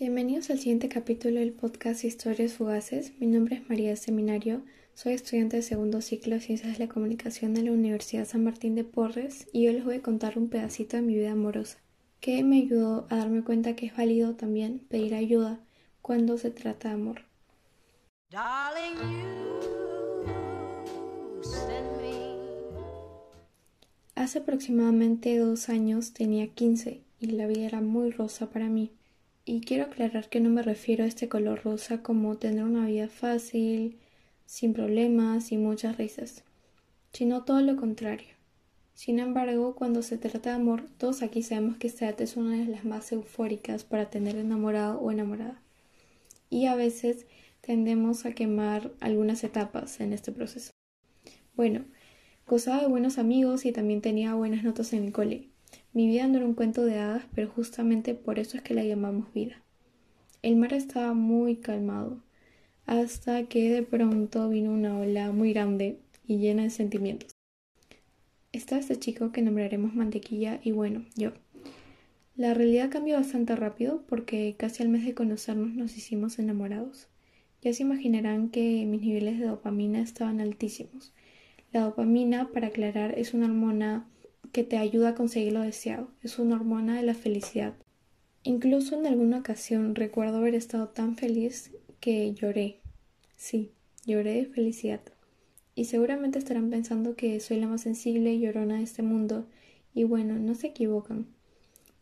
Bienvenidos al siguiente capítulo del podcast Historias Fugaces. Mi nombre es María Seminario, soy estudiante de segundo ciclo de Ciencias de la Comunicación de la Universidad San Martín de Porres y hoy les voy a contar un pedacito de mi vida amorosa, que me ayudó a darme cuenta que es válido también pedir ayuda cuando se trata de amor. Hace aproximadamente dos años tenía 15 y la vida era muy rosa para mí. Y quiero aclarar que no me refiero a este color rosa como tener una vida fácil, sin problemas y muchas risas, sino todo lo contrario. Sin embargo, cuando se trata de amor, todos aquí sabemos que esta edad es una de las más eufóricas para tener enamorado o enamorada. Y a veces tendemos a quemar algunas etapas en este proceso. Bueno, gozaba de buenos amigos y también tenía buenas notas en el cole. Mi vida no era un cuento de hadas, pero justamente por eso es que la llamamos vida. El mar estaba muy calmado, hasta que de pronto vino una ola muy grande y llena de sentimientos. Está este chico que nombraremos Mantequilla y bueno, yo. La realidad cambió bastante rápido porque casi al mes de conocernos nos hicimos enamorados. Ya se imaginarán que mis niveles de dopamina estaban altísimos. La dopamina, para aclarar, es una hormona que te ayuda a conseguir lo deseado. Es una hormona de la felicidad. Incluso en alguna ocasión recuerdo haber estado tan feliz que lloré. Sí, lloré de felicidad. Y seguramente estarán pensando que soy la más sensible y llorona de este mundo. Y bueno, no se equivocan.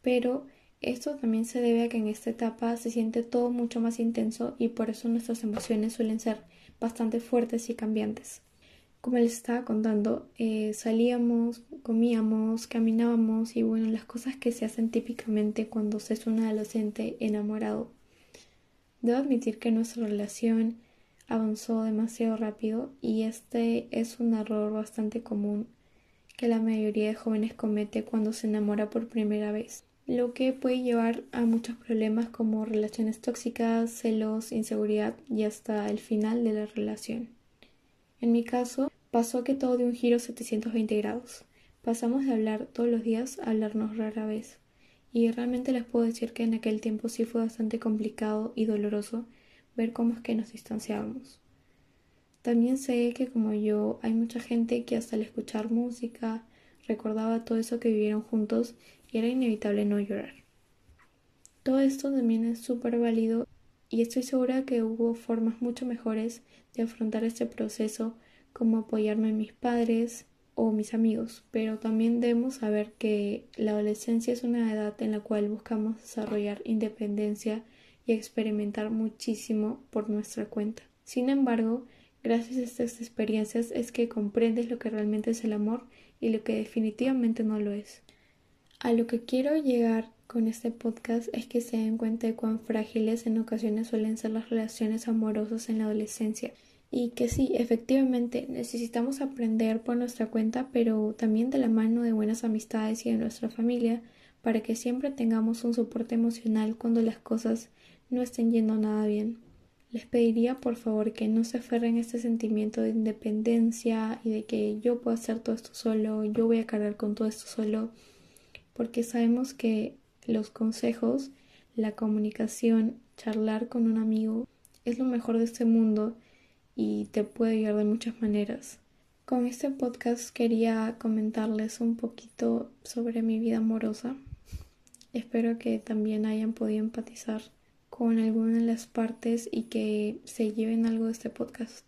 Pero esto también se debe a que en esta etapa se siente todo mucho más intenso y por eso nuestras emociones suelen ser bastante fuertes y cambiantes como les estaba contando, eh, salíamos, comíamos, caminábamos y bueno, las cosas que se hacen típicamente cuando se es un adolescente enamorado. Debo admitir que nuestra relación avanzó demasiado rápido y este es un error bastante común que la mayoría de jóvenes comete cuando se enamora por primera vez, lo que puede llevar a muchos problemas como relaciones tóxicas, celos, inseguridad y hasta el final de la relación. En mi caso, Pasó que todo dio un giro 720 grados. Pasamos de hablar todos los días a hablarnos rara vez. Y realmente les puedo decir que en aquel tiempo sí fue bastante complicado y doloroso ver cómo es que nos distanciábamos. También sé que como yo hay mucha gente que hasta al escuchar música recordaba todo eso que vivieron juntos y era inevitable no llorar. Todo esto también es súper válido y estoy segura que hubo formas mucho mejores de afrontar este proceso como apoyarme en mis padres o mis amigos, pero también debemos saber que la adolescencia es una edad en la cual buscamos desarrollar independencia y experimentar muchísimo por nuestra cuenta. Sin embargo, gracias a estas experiencias es que comprendes lo que realmente es el amor y lo que definitivamente no lo es. A lo que quiero llegar con este podcast es que se den cuenta de cuán frágiles en ocasiones suelen ser las relaciones amorosas en la adolescencia y que sí, efectivamente necesitamos aprender por nuestra cuenta, pero también de la mano de buenas amistades y de nuestra familia, para que siempre tengamos un soporte emocional cuando las cosas no estén yendo nada bien. Les pediría por favor que no se aferren a este sentimiento de independencia y de que yo puedo hacer todo esto solo, yo voy a cargar con todo esto solo, porque sabemos que los consejos, la comunicación, charlar con un amigo es lo mejor de este mundo y te puede ayudar de muchas maneras. Con este podcast quería comentarles un poquito sobre mi vida amorosa. Espero que también hayan podido empatizar con alguna de las partes y que se lleven algo de este podcast.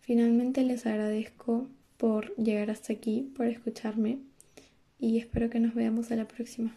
Finalmente les agradezco por llegar hasta aquí, por escucharme y espero que nos veamos a la próxima.